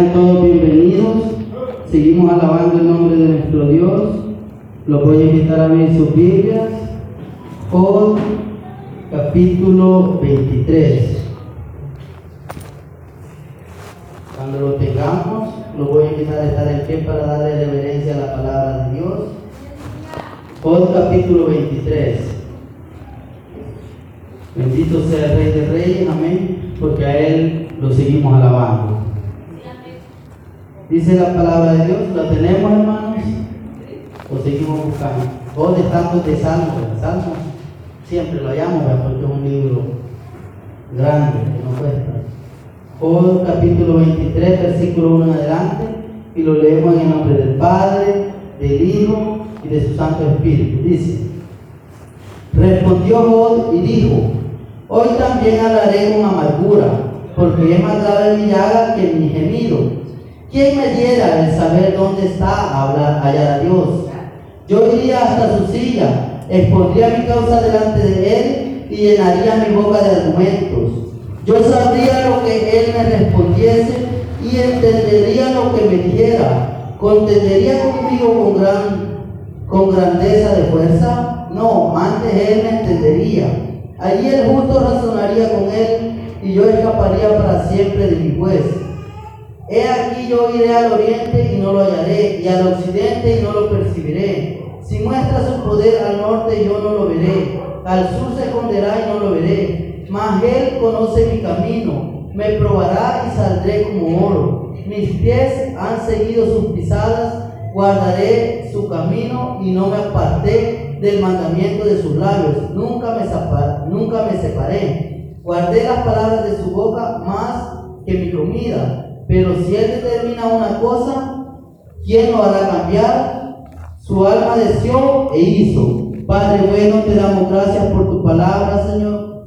Sean todos bienvenidos. Seguimos alabando el nombre de nuestro Dios. Los voy a invitar a ver sus Biblias. Por capítulo 23. Cuando lo tengamos, los voy a invitar a estar en pie para darle reverencia a la palabra de Dios. Por capítulo 23. Bendito sea el Rey de Reyes, amén, porque a Él lo seguimos alabando. Dice la palabra de Dios, ¿la tenemos hermanos? ¿O seguimos buscando? O de tantos de Salmos, Salmos siempre lo hallamos, porque es un libro grande que no cuesta. Job capítulo 23, versículo 1 en adelante, y lo leemos en el nombre del Padre, del Hijo y de su Santo Espíritu. Dice, respondió Job y dijo, hoy también hablaré con amargura, porque es más grave mi llaga que mi gemido. ¿Quién me diera el saber dónde está hablar, hallar a Dios? Yo iría hasta su silla, expondría mi causa delante de él y llenaría mi boca de argumentos. Yo sabría lo que él me respondiese y entendería lo que me dijera. ¿Contendería conmigo con, gran, con grandeza de fuerza? No, antes él me entendería. Allí el justo razonaría con él y yo escaparía para siempre de mi juez. He aquí yo iré al oriente y no lo hallaré, y al occidente y no lo percibiré. Si muestra su poder al norte yo no lo veré, al sur se esconderá y no lo veré mas Él conoce mi camino, me probará y saldré como oro. Mis pies han seguido sus pisadas, guardaré su camino y no me aparté del mandamiento de sus labios. Nunca me, nunca me separé. Guardé las palabras de su boca más que mi comida. Pero si Él determina una cosa, ¿quién lo hará cambiar? Su alma deseó e hizo. Padre bueno, te damos gracias por tu palabra, Señor.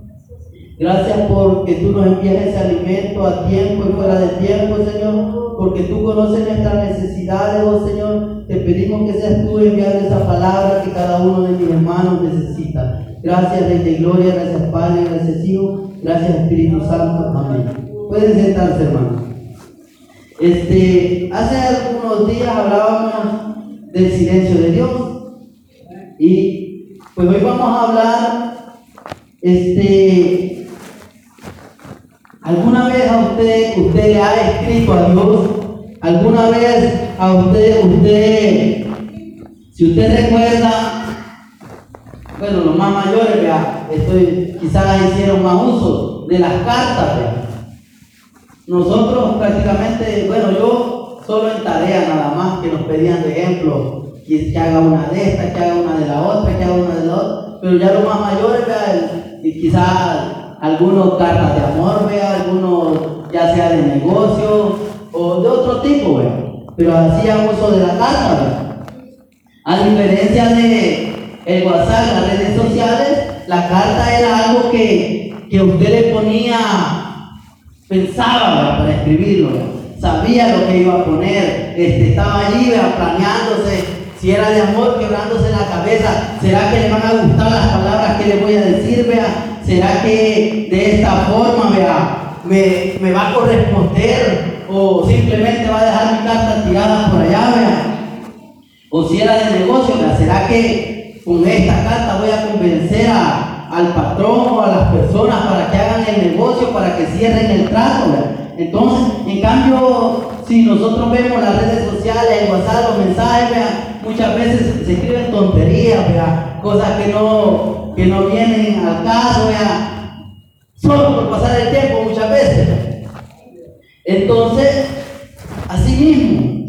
Gracias porque tú nos envías ese alimento a tiempo y fuera de tiempo, Señor, porque tú conoces nuestras necesidades, oh Señor. Te pedimos que seas tú enviando esa palabra que cada uno de mis hermanos necesita. Gracias, Rey de Gloria, gracias Padre, gracias Hijo, gracias Espíritu Santo. Amén. Pueden sentarse, hermanos. Este, hace algunos días hablábamos del silencio de Dios y pues hoy vamos a hablar este, ¿Alguna vez a usted, usted le ha escrito a Dios? ¿Alguna vez a usted, usted, si usted recuerda, bueno, los más mayores, vea, estoy, quizás hicieron más uso de las cartas, vea. Nosotros prácticamente, bueno, yo solo en tarea nada más que nos pedían de ejemplo, que, haga una de estas, que haga una de la otra, que haga una de la otra, pero ya los más mayores, y quizás algunos cartas de amor, vea, algunos ya sea de negocio o de otro tipo, vea, pero hacían uso de la carta, vea. A diferencia de el WhatsApp, las redes sociales, la carta era algo que, que usted le ponía, pensaba para escribirlo, sabía lo que iba a poner, este, estaba allí planeándose, si era de amor, quebrándose la cabeza, ¿será que le van a gustar las palabras que le voy a decir? Vea, ¿Será que de esta forma me, me, va a corresponder o simplemente va a dejar mi carta tirada por allá? Vea? O si era de negocio, ¿será que con esta carta voy a convencer al patrón a las personas para que hagan el negocio, para que cierren el trato? Entonces, en cambio, si nosotros vemos las redes sociales, el WhatsApp, los mensajes, muchas veces se escriben tonterías, cosas que no, que no vienen al caso, solo por pasar el tiempo muchas veces. Entonces, así mismo,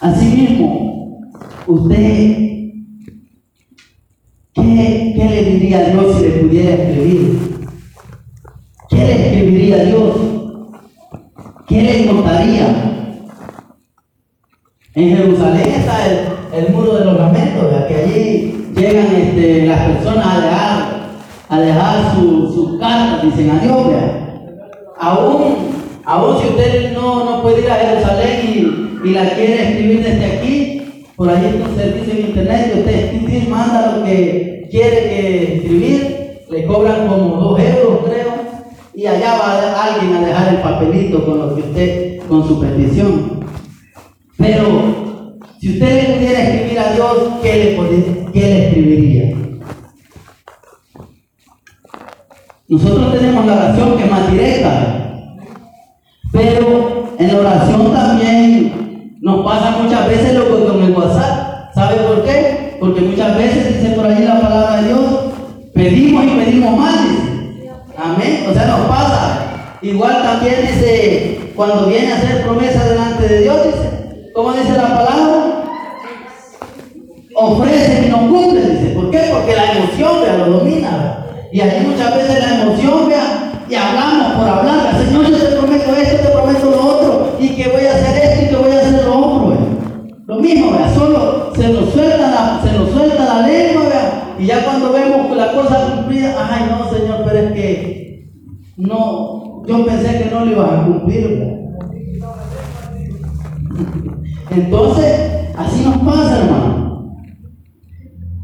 así mismo, usted, ¿qué, ¿qué, le diría a Dios si le pudiera escribir? ¿Qué le escribiría a Dios? ¿Qué le contaría? En Jerusalén está el, muro de los lamentos, que allí llegan este, las personas a dejar, a dejar sus su cartas, dicen adiós, Aún, aún si usted no, no puede ir a Jerusalén y la quiere escribir desde aquí, por ahí está un servicio en internet y usted manda lo que quiere que escribir, le cobran como dos euros, creo, y allá va alguien a dejar el papelito con lo que usted con su petición. Pero si usted le pudiera escribir a Dios, ¿qué le, qué le escribiría? Nosotros tenemos la oración que es más directa, pero en la oración también nos pasa muchas veces lo que con el WhatsApp. ¿Sabe por qué? Porque muchas veces dice por ahí la palabra de Dios, pedimos y pedimos mal. Amén. O sea, nos pasa. Igual también dice, cuando viene a hacer promesa delante de Dios, dice, ¿cómo dice la palabra? Ofrece y no cumple, dice. ¿Por qué? Porque la emoción ya lo domina. Y ahí muchas veces la emoción, vea, y hablamos por hablar, Señor, yo te prometo esto, te prometo lo otro, y que voy a hacer esto y que voy a hacer lo otro, Lo mismo, vea, solo se nos suelta la, se nos suelta la lengua, vea, y ya cuando vemos la cosa cumplida, ay no, Señor, pero es que no, yo pensé que no lo ibas a cumplir, vea. Entonces, así nos pasa, hermano.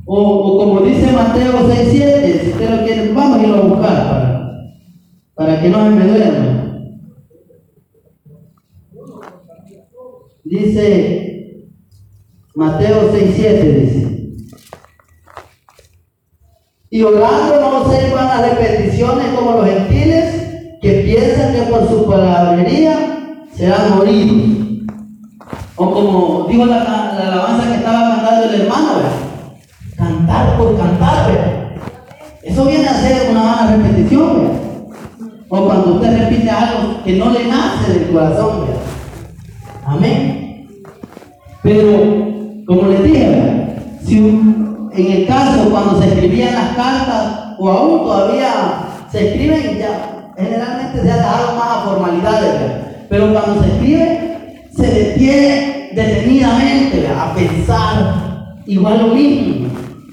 O, como dice Mateo 6.7, si usted lo quiere, vamos a irlo a buscar para, para que no se me duerma. Dice Mateo 6.7, dice. Y orando no se van las repeticiones como los gentiles que piensan que por su palabrería serán moridos. O como dijo la, la alabanza que estaba cantando el hermano, ¿verdad? cantar por cantar, Eso viene a ser una mala repetición, O cuando usted repite algo que no cuando se escribe, se detiene detenidamente a pensar igual lo mismo.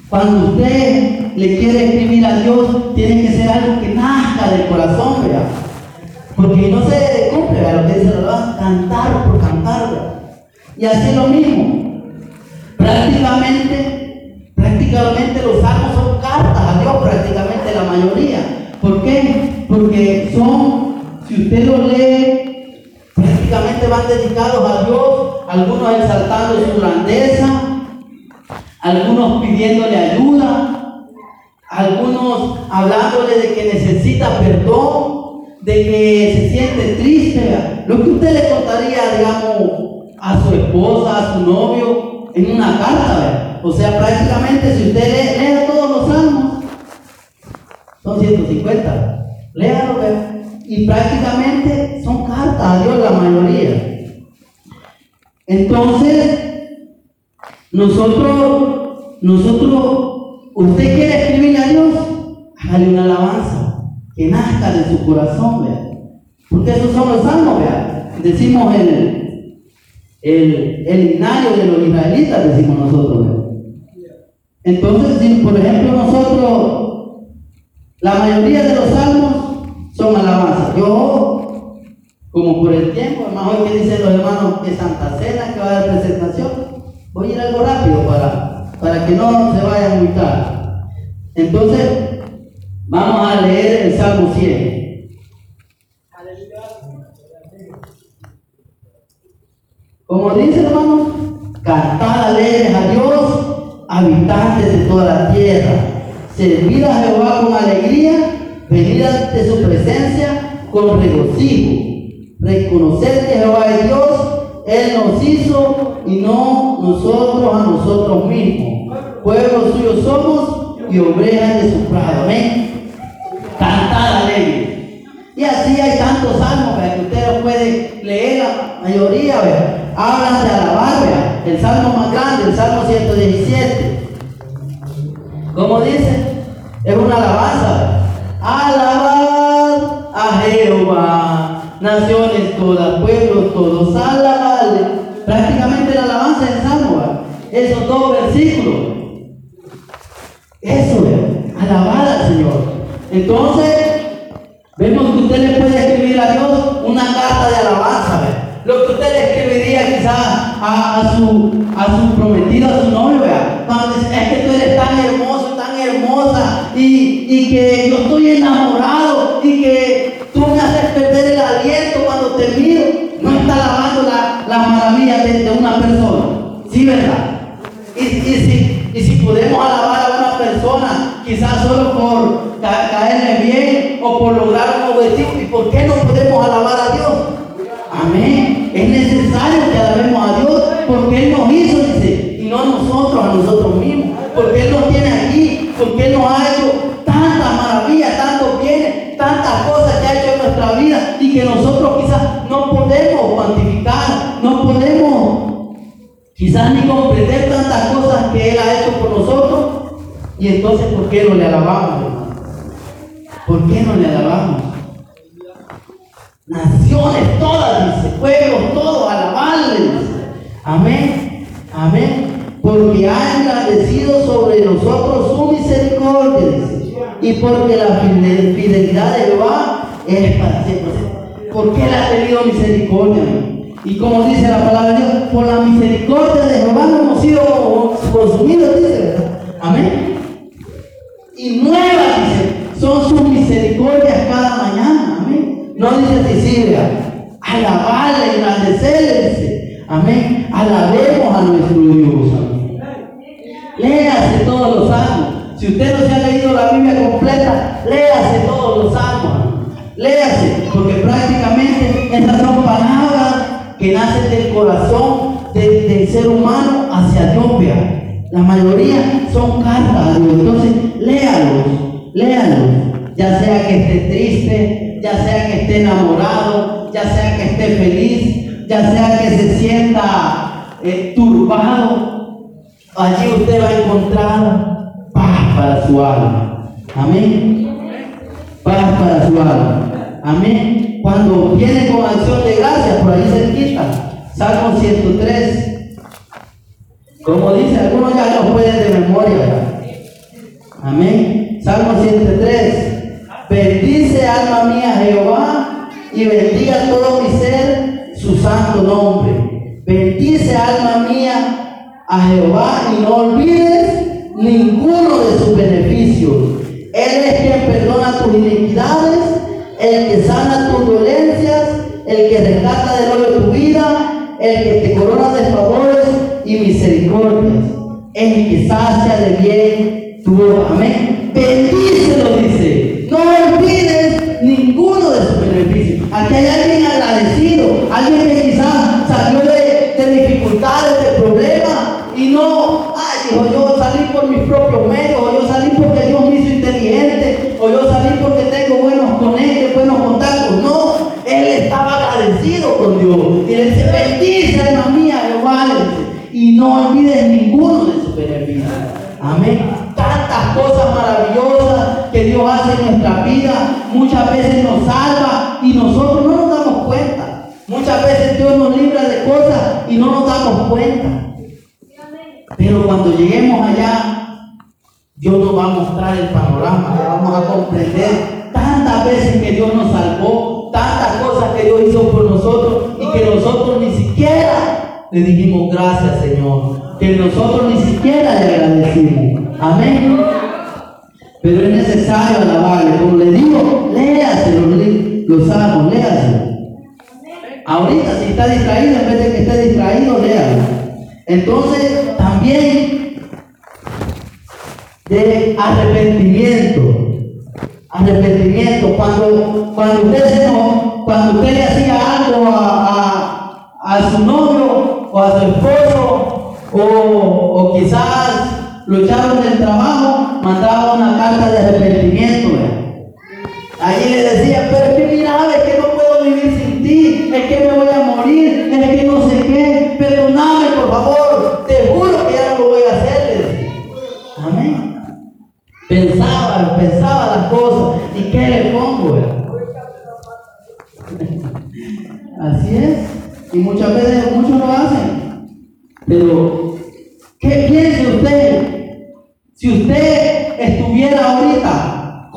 Cuando usted le quiere escribir a Dios, tiene que ser algo que nazca del corazón, ¿verdad? Porque no se cumple, ¿verdad? Lo que dice la cantar por cantar, ¿verdad? Y así lo mismo. Prácticamente, prácticamente los salmos son cartas a Dios, prácticamente la mayoría. ¿Por qué? Porque son, si usted los lee, van dedicados a Dios, algunos exaltando su grandeza, algunos pidiéndole ayuda, algunos hablándole de que necesita perdón, de que se siente triste. Lo que usted le contaría, digamos, a su esposa, a su novio, en una carta. O sea, prácticamente si usted lee, lea todos los salmos, son 150. Léalo, y prácticamente son cartas a Dios la mayoría. Entonces, nosotros, nosotros, usted quiere escribirle a Dios, hágale una alabanza que nazca de su corazón, vea. Porque esos son los salmos, vea. Decimos el, el, el de los israelitas, decimos nosotros. Entonces, si por ejemplo nosotros, la mayoría de los salmos son alabanzas. Yo, como por el tiempo, además hoy que dicen los hermanos que Santa Cena, que va a dar presentación, Voy a ir algo rápido para, para que no se vayan muy tarde. Entonces, vamos a leer el Salmo 100. Como dice hermano, cantad alegres a Dios, habitantes de toda la tierra. Servid a Jehová con alegría, venid ante su presencia con regocijo. Reconocer que Jehová es Dios él nos hizo y no nosotros a nosotros mismos. Pueblo suyo somos y obreras de su prado. Amén. Cantar alegre. Y así hay tantos salmos que usted lo puede leer, la mayoría, ¿verdad? hablan de alabar, el salmo más grande, el salmo 117. Como dice, es una alabanza. Alabar a Jehová naciones todas, pueblos todos, alabarle. Prácticamente la alabanza es salmo, esos dos versículos. Eso es, alabar al Señor. Entonces, vemos que usted le puede escribir a Dios una carta de alabanza, lo que usted le escribiría quizás a, su, a su prometido, a su novio, cuando dice, es que tú eres tan hermoso, tan hermosa, y, y que yo estoy enamorado, y que tú me haces perder el aliento cuando te miro. No está la vida de, una persona. ¿Sí, verdad? Y, si, y si podemos alabar a una persona, quizás solo por caerle bien o por lograr un objetivo, ¿y por qué no podemos alabar a Dios? Amén. Es necesario que alabemos a Dios porque Él nos hizo, dice, y no nosotros a nosotros mismos. Porque Él nos tiene aquí, porque Él nos ha hecho tantas maravillas, tantos bienes, tantas cosas que ha hecho en nuestra vida y que nosotros quizás no podemos cuantificar, no podemos quizás ni comprender tantas cosas que Él ha hecho por nosotros. Y entonces, ¿por qué no le alabamos? ¿Por qué no le alabamos? Naciones todas, dice, pueblos todos, alabarles. Amén, amén. Porque ha engrandecido sobre nosotros su misericordia, dice. Y porque la fidelidad de Jehová es para siempre. ¿Por qué le ha tenido misericordia? Y como dice la palabra de Dios, por la misericordia de Jehová no hemos sido consumidos, dice. Amén. Y nuevas, dice, son sus misericordias cada mañana. Amén. No dice Sicilia, alabarle, engrandecerle, dice. Amén. Alabemos a nuestro Dios. Amén. Léase todos los salmos. Si usted no se ha leído la Biblia completa, léase todos los salmos. Léase, porque prácticamente esas son palabras que nacen del corazón del ser humano hacia Dios. La mayoría son cartas a Dios. Entonces, léalos, léalos. Ya sea que esté triste, ya sea que esté enamorado, ya sea que esté feliz, ya sea que se sienta eh, turbado, allí usted va a encontrar para su alma. Amén. Paz para su alma. Amén. Cuando viene con acción de gracias, por ahí se quita. Salmo 103. Como dice, algunos ya lo pueden de memoria. Amén. Salmo 103. Bendice alma mía Jehová y bendiga todo mi ser su santo nombre. Bendice alma mía a Jehová y no olvides ninguno de sus beneficios. Él es quien perdona tus iniquidades, el que sana tus dolencias, el que rescata del hoyo tu vida, el que te corona de favores y misericordias, el que sacia de bien tu amén. Bendícelo, dice. No olvides ninguno de sus beneficios. Aquí hay alguien agradecido, alguien que quizás salió de, dificultades, de problemas y no, ay, dijo, yo salí por mis propios medios,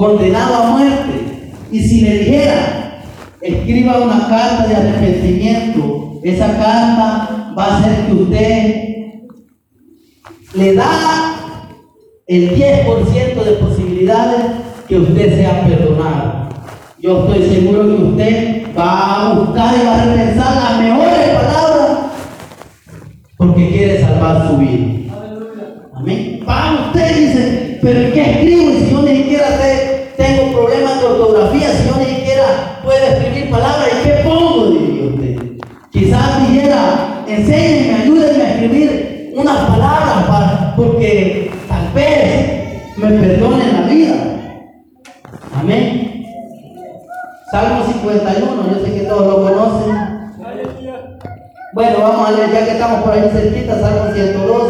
condenado a muerte y si le dijera, escriba una carta de arrepentimiento, esa carta va a hacer que usted le da el 10% de posibilidades que usted sea perdonado. Yo estoy seguro que usted va a buscar y va a repensar las mejores palabras vivir. Amén. Para usted dice, pero ¿qué escribo? Si yo ni siquiera tengo problemas de ortografía, si yo ni siquiera palabras, ¿y qué pongo? Diría usted. Quizás dijera, enséñenme, ayúdenme a escribir unas palabras para, porque tal vez me perdonen la vida. Amén. Salmo 51, yo sé que todos lo conocen. Bueno, vamos a leer, ya que estamos por ahí cerquita, Salmo 102.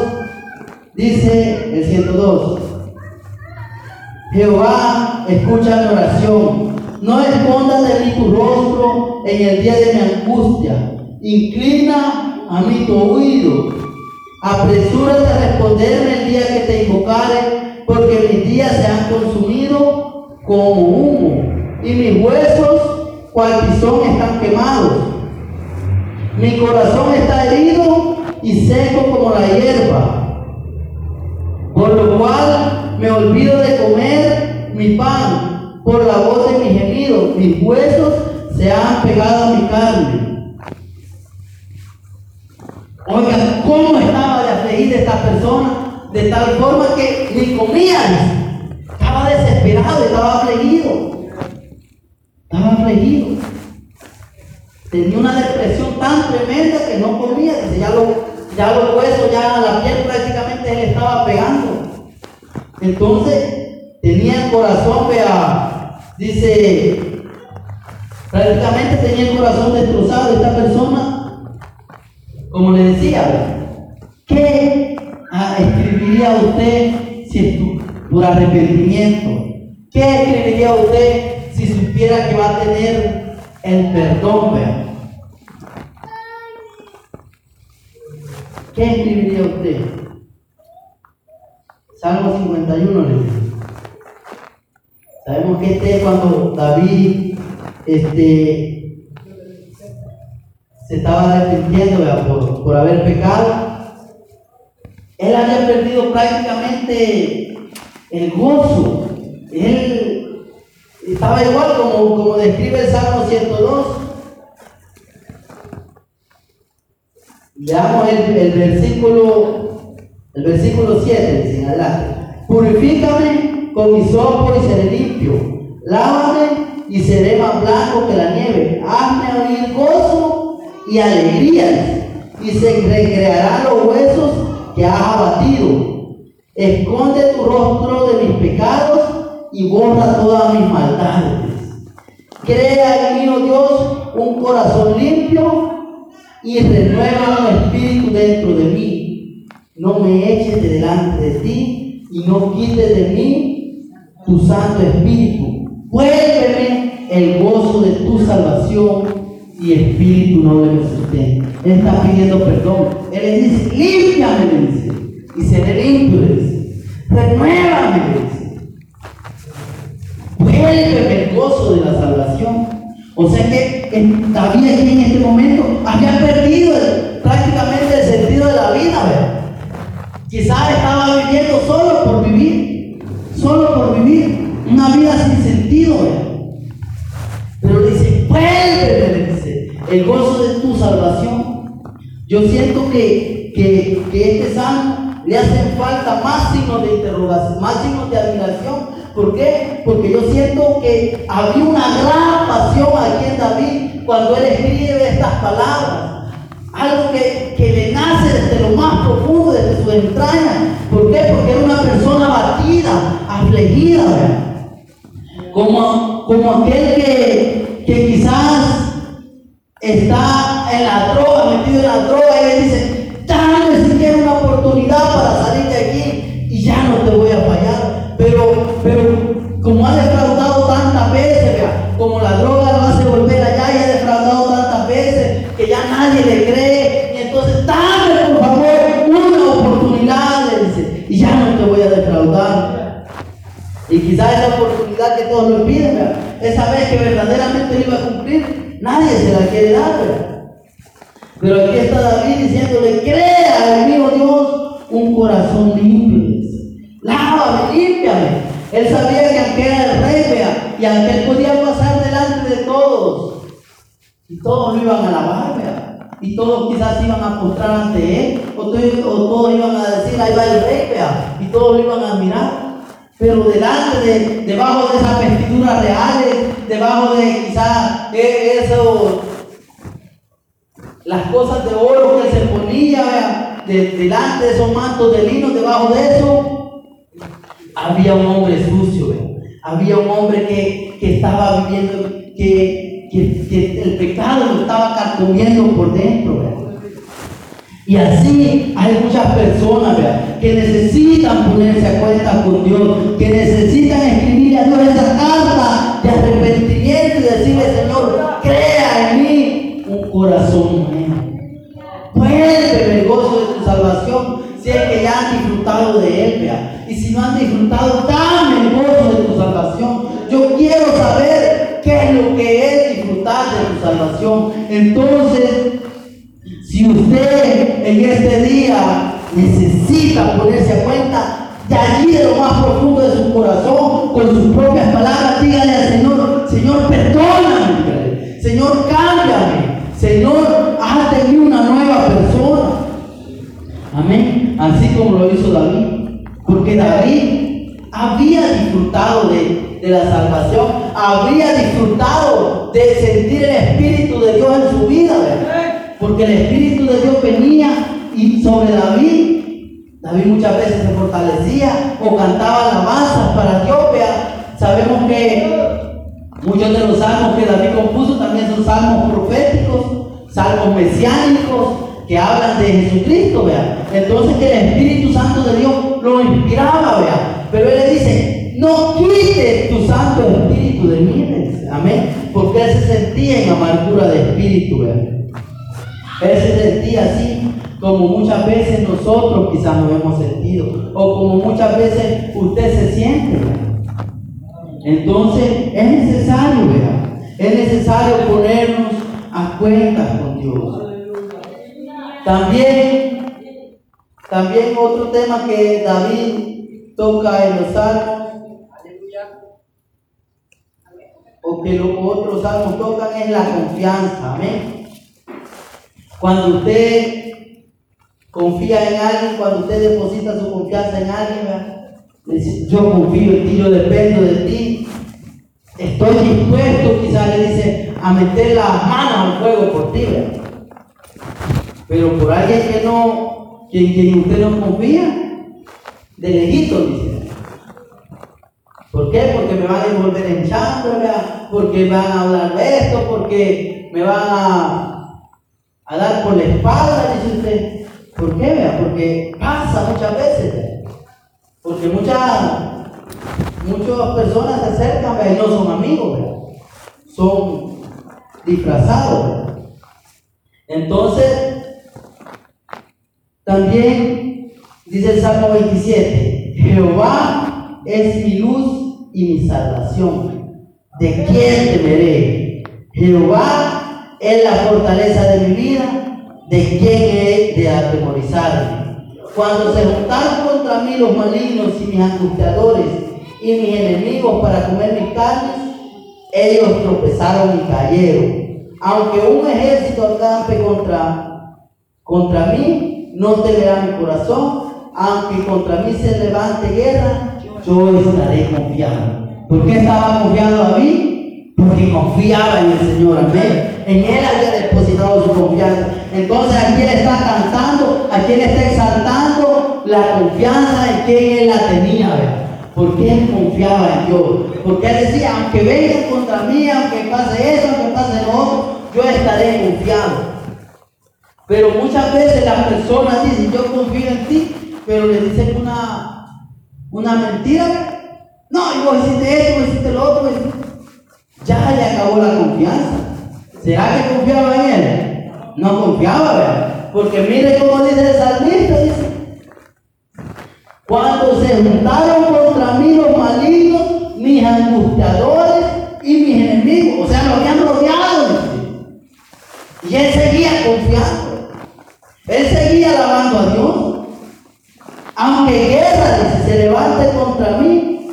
Dice el 102. Jehová, escucha mi oración. No escondas de mí tu rostro en el día de mi angustia. Inclina a mí tu oído. Apresúrate a responderme el día que te invocare, porque mis días se han consumido como humo y mis huesos, cual están quemados. Mi corazón está herido y seco como la hierba, por lo cual me olvido de comer mi pan por la voz de mi gemido. Mis huesos se han pegado a mi carne. Oigan, ¿cómo estaba de afligida esta persona? De tal forma que ni comía. Estaba desesperado, estaba afligido. Estaba afligido. Tenía una depresión tan tremenda que no comía. ya, lo, los huesos, ya la piel prácticamente le estaba pegando. Entonces, tenía el corazón, vea, dice, prácticamente tenía el corazón destrozado esta persona como le decía, ¿qué ah, escribiría usted si por arrepentimiento? ¿Qué escribiría usted si supiera que va a tener el perdón? ¿Qué escribiría usted? Salmo 51 le dice. Sabemos que este es cuando David este, se estaba arrepintiendo por, por haber pecado. Él había perdido prácticamente el gozo. Él estaba igual como, como describe el Salmo 102. Leamos el, el versículo, el versículo 7, en adelante. Purifícame con mi sopo y seré limpio. Lávame y seré más blanco que la nieve. Hazme oír gozo y alegrías, y se recrearán los huesos que has abatido. Esconde tu rostro de mis pecados y borra todas mis maldades. Crea en mí, oh Dios, un corazón limpio y renueva un espíritu dentro de mí. No me eches de delante de ti y no quites de mí tu santo espíritu. Vuélveme el gozo de tu salvación y espíritu no le sustenta. Él está pidiendo perdón. Él le dice, límpiame, le dice. Y seré limpio, le dice. Renuévame, dice. Vuelve el gozo de la salvación. O sea que David aquí en este momento había perdido prácticamente el sentido de la vida. Quizás estaba viviendo solo por vivir, solo por vivir, una vida sin sentido, ¿verdad? Pero dice, vuelve, el gozo de tu salvación. Yo siento que, que, este salmo le hacen falta más signos de interrogación, más signos de admiración. ¿Por qué? Porque yo siento que había una gran pasión aquí en David cuando él escribe estas palabras. Algo que, que le nace desde lo más profundo, desde su entraña. ¿Por qué? Porque era una persona batida, afligida. Como, como aquel que, que quizás está en la droga, metido en la droga, y él dice, dame siquiera una oportunidad para salir que todos lo piden, esa vez que verdaderamente iba a cumplir, Nadie se la quiere dar. Pero aquí está David diciéndole, crea mí, oh Dios, un corazón limpio. Lávame, límpiame. Él sabía que aunque era el rey, y aunque él podía pasar delante de todos, y todos lo iban a vea, y todos quizás iban a postrar ante él, o todos iban a decir, ahí va el rey, y todos lo iban a admirar. Pero delante de, debajo de esas vestiduras reales, debajo de quizás eso, las cosas de oro que se ponía, delante de esos mantos de lino, debajo de eso, había un hombre sucio, había un hombre que, que estaba viviendo, que, que, el pecado lo estaba carcomiendo por dentro. Y así hay muchas personas que necesitan ponerse a cuenta con Dios, que necesitan escribirle a Dios esa carta de arrepentimiento y decirle, Señor, crea en mí un corazón. Vuelve el gozo de tu salvación si es que ya han disfrutado de él. Y si no han disfrutado, dame el gozo de tu salvación. Yo quiero saber qué es lo que es disfrutar de tu salvación. Entonces, si usted en este día necesita ponerse a cuenta, de allí de lo más profundo de su corazón, con sus propias palabras, dígale al Señor, Señor, perdóname, Señor, cámbiame, Señor, haz de mí una nueva persona. Amén. Así como lo hizo David. Porque David había disfrutado de, de la salvación, había disfrutado de sentir el Espíritu de Dios en su vida. ¿verdad? Porque el Espíritu de Dios venía y sobre David, David muchas veces se fortalecía o cantaba alabanzas para Dios. Sabemos que muchos de los salmos que David compuso también son salmos proféticos, salmos mesiánicos que hablan de Jesucristo, vea. Entonces que el Espíritu Santo de Dios lo inspiraba, vea. Pero él le dice, no quites tu Santo Espíritu de mí, amén. Porque él se sentía en amargura de espíritu, vea. Él se sentía así como muchas veces nosotros quizás nos hemos sentido o como muchas veces usted se siente. Entonces es necesario, ¿verdad? Es necesario ponernos a cuentas con Dios. También, también otro tema que David toca en los salmos, o que los otros salmos tocan es la confianza. Amén. Cuando usted confía en alguien, cuando usted deposita su confianza en alguien, yo confío en ti, yo dependo de ti. Estoy dispuesto, quizás le dice, a meter las manos al fuego por ti. Pero por alguien que no, quien, quien usted no confía, de lejito dice. ¿Por qué? Porque me van a envolver en chancla, porque van a hablar de esto, porque me van a a dar por la espalda, dice usted. ¿Por qué? Vea? Porque pasa muchas veces. Porque muchas, muchas personas se acercan y no son amigos, son disfrazados. Entonces, también dice el Salmo 27, Jehová es mi luz y mi salvación. ¿De quién temeré? Jehová es la fortaleza de mi vida, ¿de quién he de atemorizarme? Cuando se juntaron contra mí los malignos y mis angustiadores y mis enemigos para comer mis carnes, ellos tropezaron y cayeron. Aunque un ejército acampe contra, contra mí, no temerá mi corazón. Aunque contra mí se levante guerra, yo estaré confiado. ¿Por qué estaba confiado a mí? Porque confiaba en el Señor, amén. En Él había depositado su confianza. Entonces aquí Él está cantando, aquí Él está exaltando la confianza en quien Él la tenía, Porque Él confiaba en Dios. Porque Él decía, aunque vengan contra mí, aunque pase eso, aunque pase lo otro, yo estaré confiado. Pero muchas veces las personas dicen, yo confío en ti, pero le dicen una, una mentira. No, vos hiciste esto, vos hiciste lo otro, ya le acabó la confianza. ¿Será que confiaba en él? No confiaba, ¿verdad? Porque mire cómo dice el salmista, dice. Cuando se juntaron contra mí los malignos, mis angustiadores y mis enemigos, o sea, lo habían rodeado. Y él seguía confiando. Él seguía alabando a Dios. Aunque guerra dice, se levante contra mí,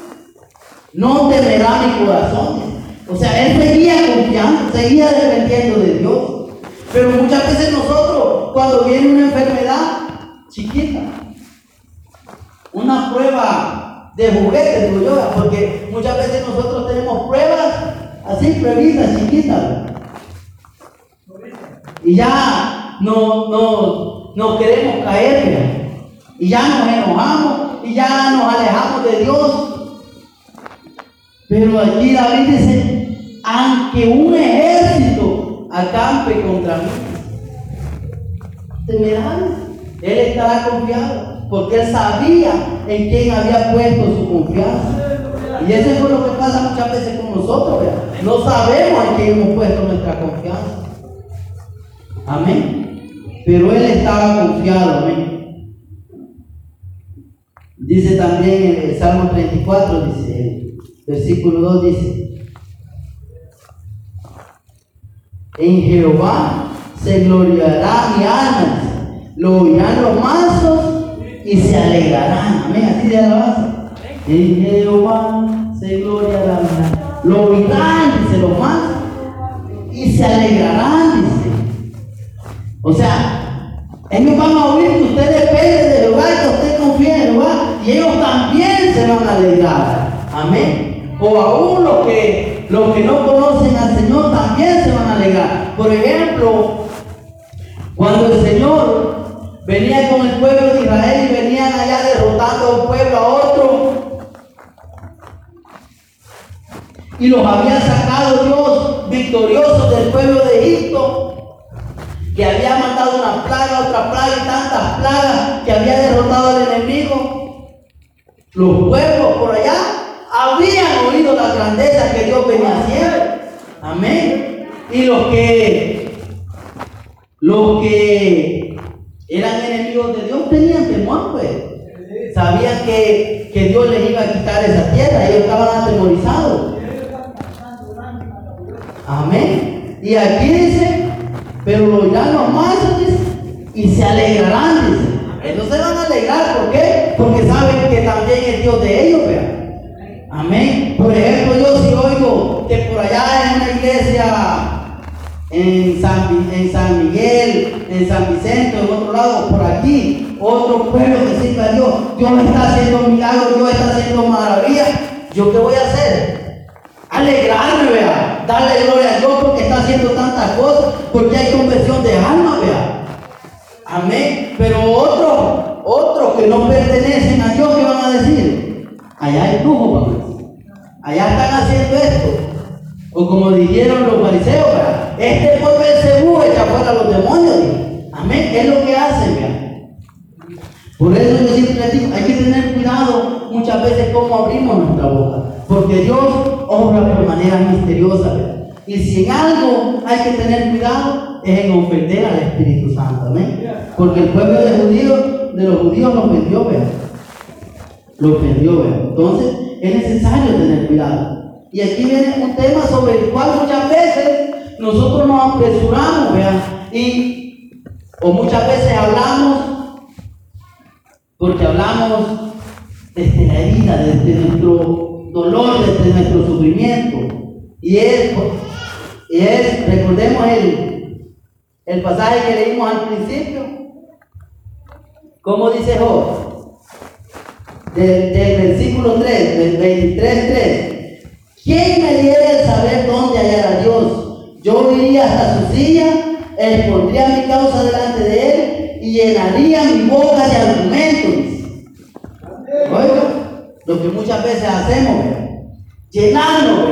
no temerá mi corazón. O sea, él seguía confiando, seguía dependiendo de Dios. Pero muchas veces nosotros, cuando viene una enfermedad, chiquita. Una prueba de juguete, digo yo, porque muchas veces nosotros tenemos pruebas así, pruebitas chiquitas. Y ya no, no, no queremos caer, y ya nos enojamos, y ya nos alejamos de Dios. Pero aquí David dice, aunque un ejército acampe contra mí, temerán. Él estará confiado, porque él sabía en quién había puesto su confianza. Y eso es lo que pasa muchas veces con nosotros, No sabemos en quién hemos puesto nuestra confianza. Amén. Pero él estaba confiado, amén. Dice también el Salmo 34, dice, versículo 2 dice, en Jehová se gloriará mi alma lo oirán los mansos y se alegrarán. Amén, así de alabanza. En Jehová se gloriará. Lo oirán, dice los mansos, y se alegrarán, dice. O sea, ellos van a oír que usted depende de Jehová, que usted confía en Jehová, y ellos también se van a alegrar. Amén. O aún los que, los que no conocen al Señor también se van a alegrar. Por ejemplo, cuando el Señor Venían con el pueblo de Israel y venían allá derrotando a un pueblo a otro. Y los había sacado Dios victoriosos del pueblo de Egipto. Que había mandado una plaga, otra plaga y tantas plagas que había derrotado al enemigo. Los pueblos por allá habían oído la grandeza que Dios venía haciendo. Amén. Y los que, los que eran enemigos de Dios, tenían temor, pues. Sabían que, que Dios les iba a quitar esa tierra, ellos estaban atemorizados. Amén. Y aquí dice, pero lo oirán los y se alegrarán, dice. Ellos se van a alegrar, ¿por qué? Porque saben que también es Dios de ellos, vean. Amén. Por ejemplo, yo si oigo que por allá en una iglesia en San, en San Miguel, en San Vicente, en otro lado, por aquí, otro pueblo que sirva a Dios. Dios está haciendo milagros, Dios está haciendo maravillas. ¿Yo qué voy a hacer? Alegrarme, vea. Darle gloria a Dios porque está haciendo tantas cosas, porque hay conversión de alma, vea. Amén. Pero otros, otros que no pertenecen a Dios, ¿qué van a decir? Allá hay lujo, Allá están haciendo esto. O como dijeron los fariseos, este fue Belcebú echa fuera a los demonios. Amén. Es lo que hacen, vean. Por eso yo siempre les digo, hay que tener cuidado muchas veces cómo abrimos nuestra boca. Porque Dios obra de manera misteriosa. Y si en algo hay que tener cuidado, es en ofender al Espíritu Santo. Amén. Porque el pueblo de judíos, de los judíos lo ofendió, vean. Lo ofendió. Entonces, es necesario tener cuidado. Y aquí viene un tema sobre el cual muchas veces nosotros nos apresuramos, vean, y o muchas veces hablamos porque hablamos desde la herida, desde nuestro dolor, desde nuestro sufrimiento. Y es, es recordemos el, el pasaje que leímos al principio. ¿Cómo dice Job? Del, del versículo 3, del 23, 3. ¿Quién me diera saber dónde hallar Dios? Yo iría hasta su silla, expondría mi causa delante de él y llenaría mi boca de argumentos. Lo que muchas veces hacemos, llenarnos,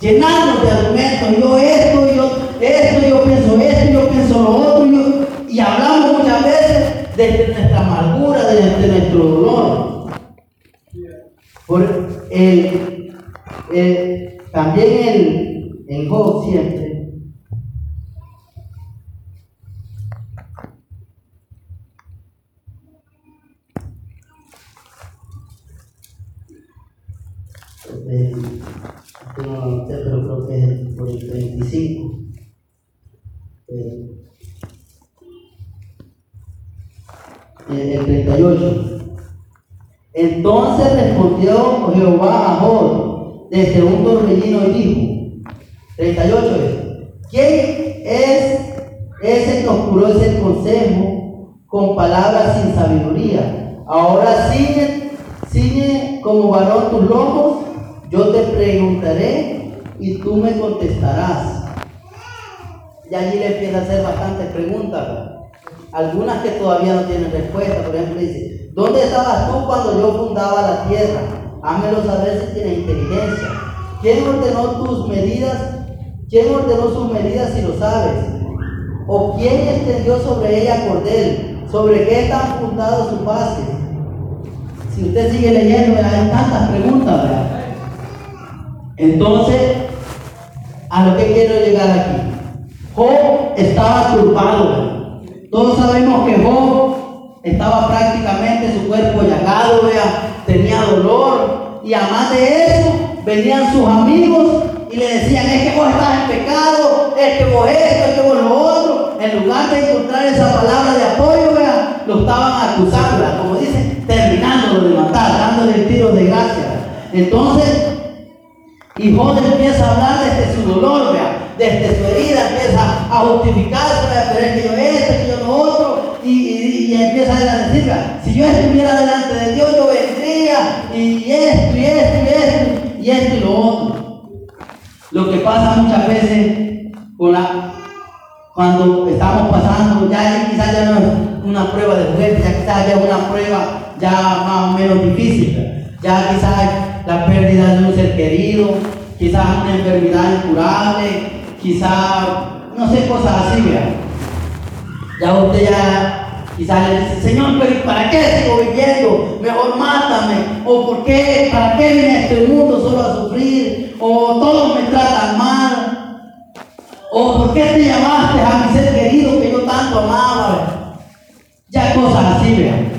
llenarnos de argumentos. Yo esto, yo esto, yo pienso esto, yo pienso lo otro, y hablamos muchas veces de nuestra amargura, de nuestro dolor. Por el eh, también el, en Job siempre eh, no sé, pero creo que es por el 35. Eh, el 38. Entonces respondió Jehová a Job desde un torbellino y dijo, 38 es, ¿quién es ese que oscurece el consejo con palabras sin sabiduría. Ahora ciñe, ciñe como varón tus lomos, yo te preguntaré y tú me contestarás. Y allí le empieza a hacer bastantes preguntas, algunas que todavía no tienen respuesta. Por ejemplo, dice, ¿dónde estabas tú cuando yo fundaba la tierra? Házmelo saber si tienes inteligencia. ¿Quién ordenó tus medidas? ¿Quién ordenó sus medidas si lo sabes? ¿O quién extendió sobre ella cordel? ¿Sobre qué están fundados sus bases? Si usted sigue leyendo, hay tantas preguntas, ¿verdad? Entonces, a lo que quiero llegar aquí. Job estaba turbado. Todos sabemos que Job estaba prácticamente su cuerpo llagado, vea, tenía dolor. Y además de eso, venían sus amigos y le decían, es que vos estás en pecado, es que vos esto, es que vos lo otro. En lugar de encontrar esa palabra de apoyo, vea, lo estaban acusando, como dicen, terminándolo de matar, dándole el tiro de gracia. Entonces, y Job empieza a hablar desde su dolor, vea, desde su herida, empieza a justificarse, vea, pero es que yo esto, que yo y, empieza a decir, si yo estuviera delante de Dios, yo vendría, y esto, y esto, y esto, y esto y lo otro. Lo que pasa muchas veces con la, cuando estamos pasando, ya quizás ya no es una prueba de juguete, ya quizás ya una prueba ya más o menos difícil, ya quizás la pérdida de un ser querido, quizás una enfermedad incurable, quizás, no sé, cosas así, vea. Ya usted ya quizás le dice, Señor, pero ¿para qué sigo viviendo? Mejor mátame. O ¿por qué? ¿Para qué vine a este mundo solo a sufrir? O todos me tratan mal. O ¿por qué te llamaste a mi ser querido que yo tanto amaba? Ya cosas así, vea.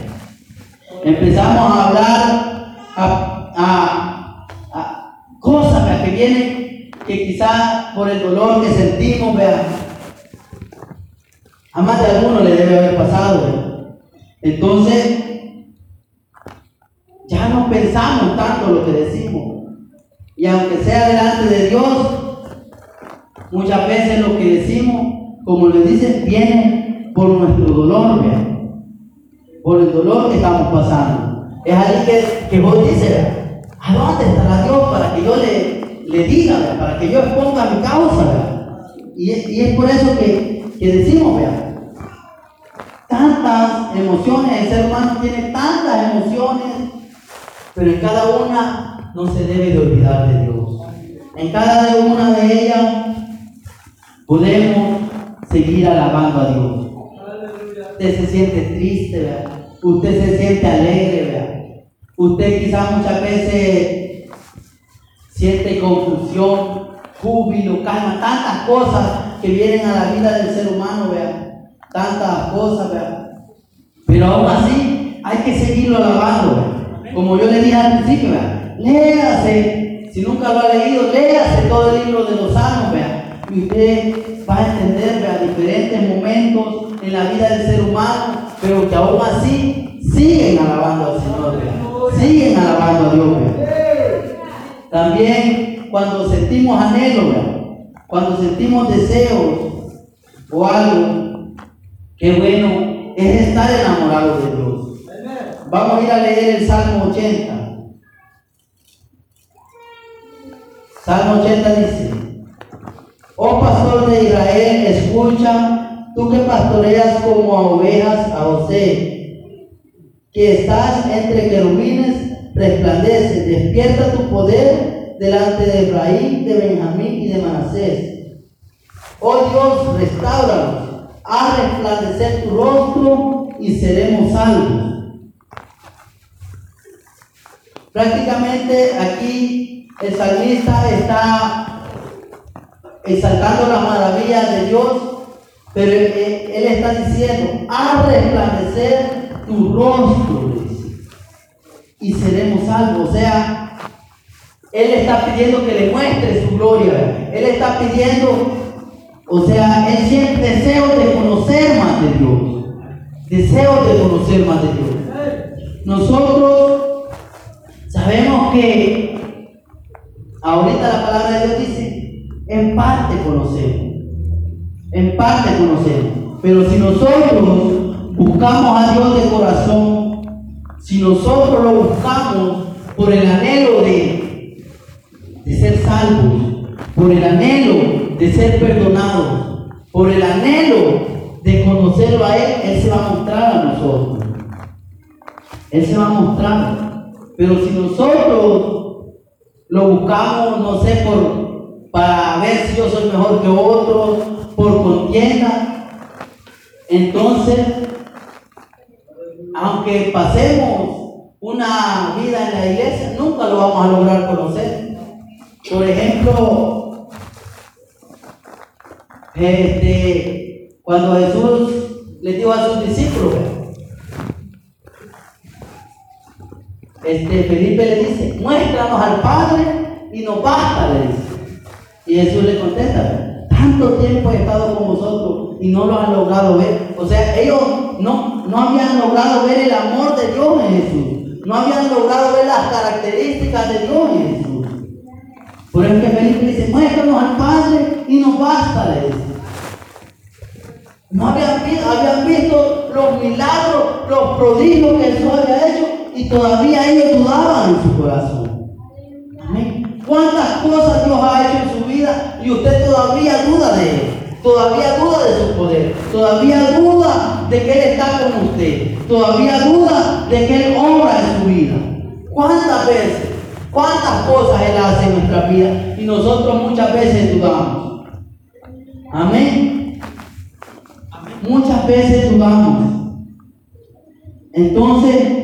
Empezamos a hablar a a, cosas que vienen que quizás por el dolor que sentimos, vean, a más de alguno le debe haber pasado. Entonces, ya no pensamos tanto lo que decimos. Y aunque sea delante de Dios, muchas veces lo que decimos, como le dicen, viene por nuestro dolor, por el dolor que estamos pasando. Es ahí que, que vos dices, ¿A dónde estará Dios para que yo le, le diga, para que yo exponga mi causa? Y es, y es, por eso que, que decimos, vean, tantas emociones, el ser humano tiene tantas emociones, pero en cada una no se debe de olvidar de Dios. En cada una de ellas podemos seguir alabando a Dios. Usted se siente triste, ¿verdad? usted se siente alegre, ¿verdad? Usted quizás muchas veces siente confusión, júbilo, calma, tantas cosas que vienen a la vida del ser humano, vean, tantas cosas, vean. Pero aún así hay que seguirlo alabando, Como yo le dije al principio, vean, léase, si nunca lo ha leído, léase todo el libro de los salmos, vean. Y usted va a entender, vean, diferentes momentos en la vida del ser humano, pero que aún así siguen alabando al Señor, vean siguen alabando a Dios. También cuando sentimos anhelo, cuando sentimos deseos o algo, qué bueno es estar enamorado de Dios. Vamos a ir a leer el Salmo 80. Salmo 80 dice, oh pastor de Israel, escucha, tú que pastoreas como a ovejas a José que estás entre querubines, resplandece, despierta tu poder delante de Efraín, de Benjamín y de Manasés. Oh Dios, restauranos, haz resplandecer tu rostro y seremos salvos. Prácticamente aquí el salmista está exaltando las maravillas de Dios, pero él, está diciendo, haz resplandecer tu rostro, y seremos salvos. O sea, Él está pidiendo que le muestre su gloria. Él está pidiendo, o sea, Él siente deseo de conocer más de Dios. Deseo de conocer más de Dios. Nosotros sabemos que ahorita la palabra de Dios dice, en parte conocemos. En parte conocemos. Pero si nosotros buscamos a Dios de corazón, si nosotros lo buscamos por el anhelo de, de ser salvos, por el anhelo de ser perdonados, por el anhelo de conocerlo a Él, Él se va a mostrar a nosotros. Él se va a mostrar. Pero si nosotros lo buscamos, no sé, por, para ver si yo soy mejor que otros, por contienda, entonces, aunque pasemos una vida en la iglesia, nunca lo vamos a lograr conocer. Por ejemplo, este, cuando Jesús le dijo a sus discípulos, este, Felipe le dice, muéstranos al Padre y nos basta, le dice. Y Jesús le contesta, tanto tiempo he estado con vosotros y no lo han logrado ver. O sea, ellos no, no habían logrado ver el amor de Dios en Jesús. No habían logrado ver las características de Dios en Jesús. Por eso que Felipe dice, muéstranos al Padre y nos basta. No habían visto, habían visto los milagros, los prodigios que Jesús había hecho y todavía ellos dudaban en su corazón. ¿Cuántas cosas Dios ha hecho en su vida y usted todavía duda de él? Todavía duda de su poder. Todavía duda de que Él está con usted. Todavía duda de que Él obra en su vida. ¿Cuántas veces? ¿Cuántas cosas Él hace en nuestra vida? Y nosotros muchas veces dudamos. Amén. Muchas veces dudamos. Entonces,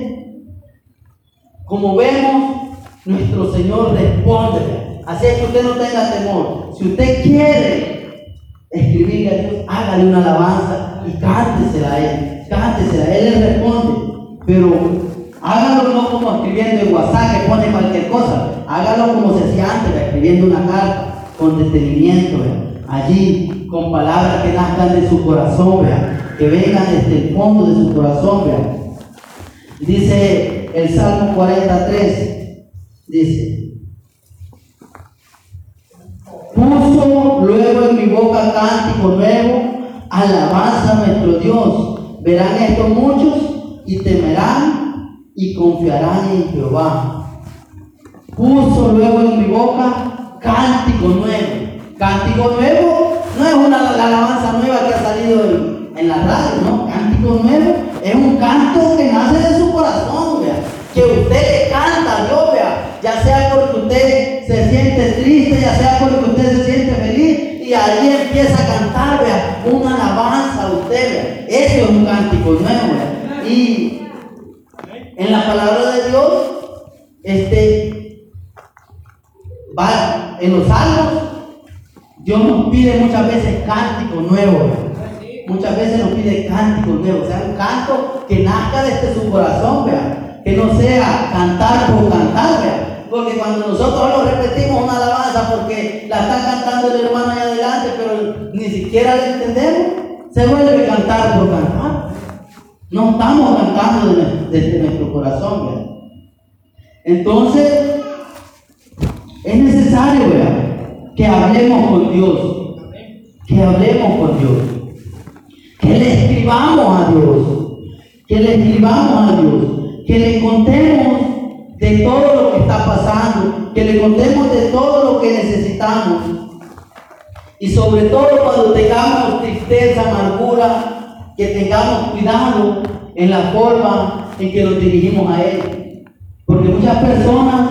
como vemos, nuestro Señor responde. Así es que usted no tenga temor. Si usted quiere escribirle a Dios, hágale una alabanza y cántesela a Él. Cántesela, Él le responde. Pero hágalo no como escribiendo en WhatsApp que pone cualquier cosa. Hágalo como se hacía antes, escribiendo una carta con detenimiento. Allí, con palabras que nazcan de su corazón, vea, que vengan desde el fondo de su corazón. Vea. Dice el Salmo 43, dice, puso luego en mi boca cántico nuevo, alabanza a nuestro Dios. Verán esto muchos y temerán y confiarán en Jehová. Puso luego en mi boca cántico nuevo. Cántico nuevo no es una alabanza nueva que ha salido en, en la radio, ¿no? Cántico nuevo es un canto que nace de su corazón, vea. Que usted le canta a vea. Ya sea porque usted se siente triste, ya sea porque usted se siente feliz. Y ahí empieza a cantar, vea, una alabanza a usted, vea. Es un cántico nuevo, vea. Y en la palabra de Dios, este, va en los salmos, Dios nos pide muchas veces cántico nuevo, vea muchas veces nos pide cánticos nuevos, o sea, un canto que nazca desde su corazón, vea, que no sea cantar por cantar, vea, porque cuando nosotros lo repetimos una alabanza porque la está cantando el hermano ahí adelante, pero ni siquiera le entendemos, se vuelve a cantar por cantar. No estamos cantando desde, nuestro corazón. Entonces, es necesario, que hablemos con Dios, que hablemos con Dios. Que le escribamos a Dios, que le escribamos a Dios, que le contemos de todo lo que está pasando, que le contemos de todo lo que necesitamos. Y sobre todo cuando tengamos tristeza, amargura, que tengamos cuidado en la forma en que nos dirigimos a Él. Porque muchas personas,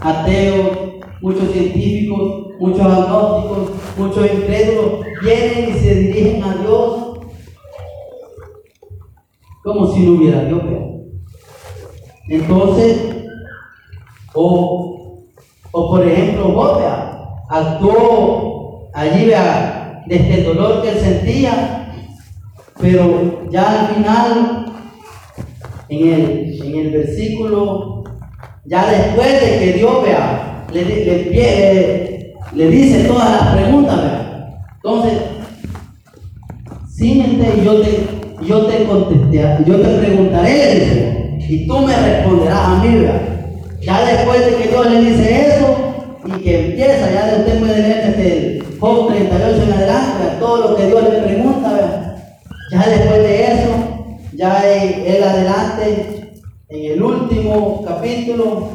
ateos, muchos científicos, muchos agnósticos, muchos incrédulos, vienen y se dirigen a Dios como si no hubiera Dios. Entonces, o, o por ejemplo, vos actuó allí vea, desde el dolor que él sentía, pero ya al final, en el, en el versículo, ya después de que Dios vea, le, le, le, dice todas las preguntas, vea. Entonces, síguete yo te yo te contesté, yo te preguntaré, y tú me responderás a mí, Ya después de que Dios le dice eso, y que empieza, ya usted puede leer desde el Job 38 en adelante, todo lo que Dios le pregunta, ya después de eso, ya él adelante, en el último capítulo,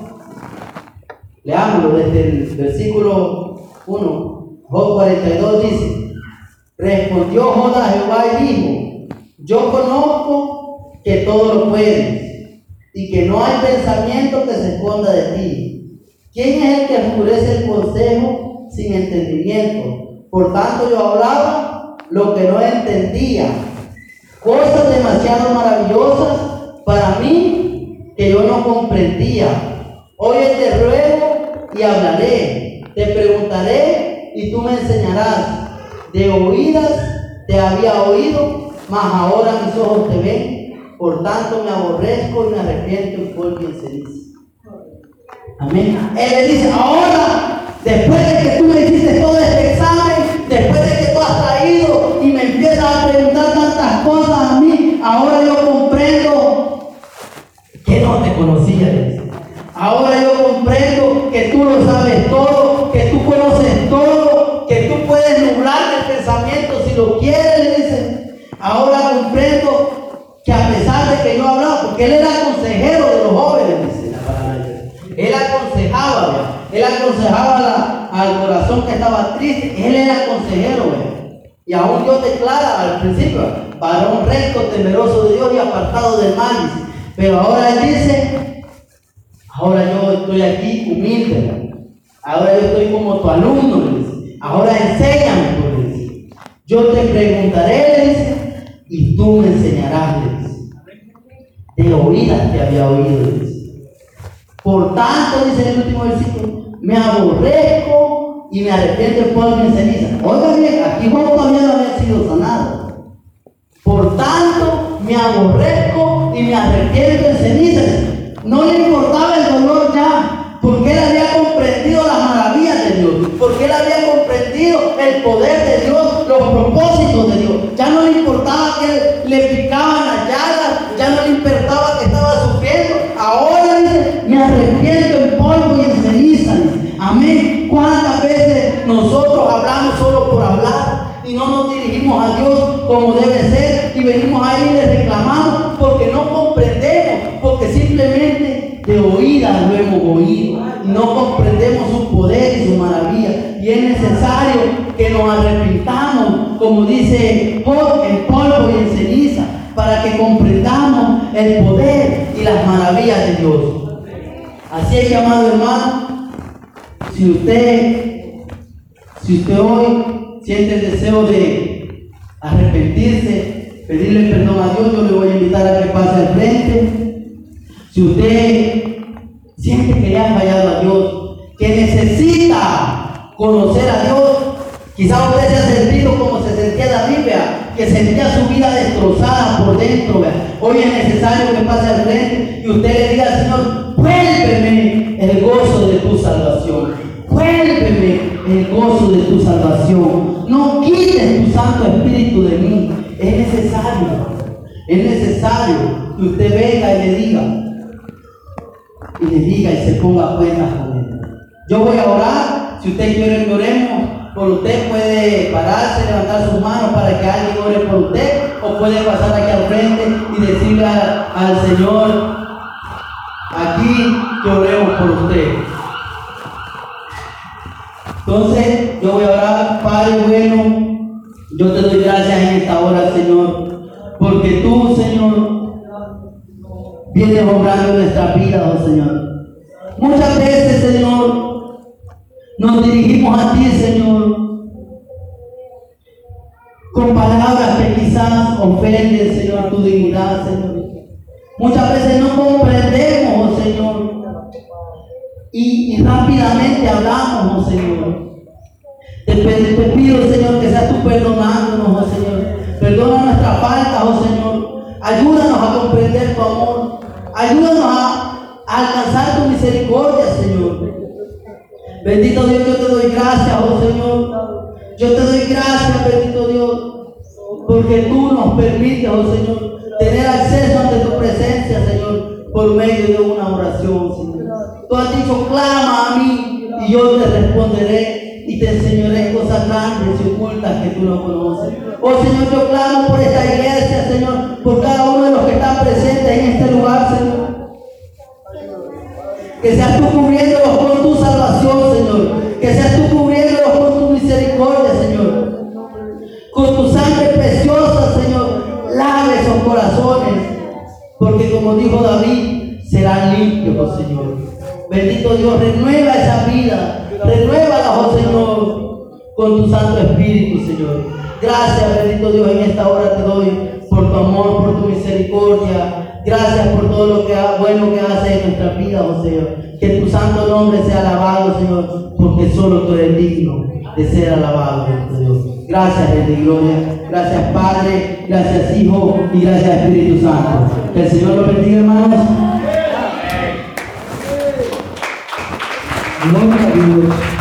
leámoslo desde el versículo 1, Job 42 dice, respondió Job a Jehová y dijo, yo conozco que todo lo puedes y que no hay pensamiento que se esconda de ti. ¿Quién es el que oscurece el consejo sin entendimiento? Por tanto yo hablaba lo que no entendía, cosas demasiado maravillosas para mí que yo no comprendía. Hoy te ruego y hablaré, te preguntaré y tú me enseñarás. De oídas te había oído, mas ahora mis ojos te ven por tanto me aborrezco y me arrepiento en polvo y se dice. Amén. Él le dice, ahora, después de que tú me hiciste todo ahora yo comprendo que no te conocía. Ahora yo comprendo que tú lo sabes todo, que tú conoces todo, que tú puedes nublar el pensamiento si lo quieres. Ahora comprendo que a pesar de que yo hablaba, porque él era consejero de los jóvenes, dice la palabra Él aconsejaba, él aconsejaba al corazón que estaba triste, él era consejero, y aún Dios declara al principio, varón recto, temeroso de Dios y apartado del mal, pero ahora él dice, ahora yo estoy aquí humilde, ahora yo estoy como tu alumno, ahora enséñame, yo te preguntaré, dice, y tú me enseñarás, de oídas te había oído. Por tanto, dice el último versículo, me aborrezco y me arrepiento polvo mi ceniza. Oiga bien, aquí Juan todavía no había sido sanado. Por tanto, me aborrezco y me arrepiento de cenizas. No le importaba el dolor ya, porque él había comprendido las maravillas de Dios, porque él había comprendido el poder de Dios, los propósitos de Dios. Ya no le importaba que le picaban las llagas, ya no le importaba nos arrepintamos, como dice Job, en polvo y en ceniza para que comprendamos el poder y las maravillas de Dios. Así es, amado hermano, si usted, si usted hoy siente el deseo de arrepentirse, pedirle perdón a Dios, yo le voy a invitar a que pase al frente. Si usted siente que le ha fallado a Dios, que necesita conocer a Dios, quizá usted se ha sentido como se sentía la Biblia, que sentía su vida destrozada por dentro. Hoy es necesario que pase al frente y usted le diga al Señor, vuélveme el gozo de tu salvación. Vuélveme el gozo de tu salvación. No quites tu Santo Espíritu de mí. Es necesario, es necesario que usted venga y le diga, y le diga y se ponga cuenta con él. Yo voy a orar, si usted quiere que oremos, por usted puede pararse, levantar sus manos para que alguien ore por usted, o puede pasar aquí al frente y decirle al Señor, aquí que oremos por usted. Entonces, yo voy a orar, Padre bueno, yo te doy gracias en esta hora, Señor, porque tú, Señor, vienes obrando nuestra vida, oh Señor. Muchas veces, Señor, nos dirigimos a ti, Señor, con palabras que quizás ofenden, Señor, tu dignidad, Señor. Muchas veces no comprendemos, Señor, y, rápidamente hablamos, Señor. Te, te, pido, Señor, que seas tú perdonándonos, oh Señor. Perdona nuestra falta, oh Señor. Ayúdanos a comprender tu amor. Ayúdanos a gracias, oh Señor. Yo te doy gracias, bendito Dios, porque tú nos permites, oh Señor, tener acceso ante tu presencia, Señor, por medio de una oración, Señor. Tú has dicho, clama a mí y yo te responderé y te enseñaré cosas grandes y ocultas que tú no conoces. Oh Señor, yo clamo por esta iglesia, Señor, por cada uno de los que están presentes en este lugar, Señor. Que seas tú cubriéndolos con tu salvación, Señor que seas tú cubriéndolos con tu misericordia, Señor. Con tu sangre preciosa, Señor. Lave esos corazones. Porque como dijo David, serán limpios, oh Señor. Bendito Dios, renueva esa vida. Renuévala, oh Señor, con tu Santo Espíritu, Señor. Gracias, bendito Dios, en esta hora te doy por tu amor, por tu misericordia Gracias por todo lo bueno que hace en nuestra vida, oh Señor. Que tu santo nombre sea alabado, Señor, porque solo tú eres digno de ser alabado, Dios. Gracias, Rey de Gloria. Gracias, Padre. Gracias, Hijo. Y gracias, Espíritu Santo. Que el Señor lo bendiga, hermanos. Gloria a Dios.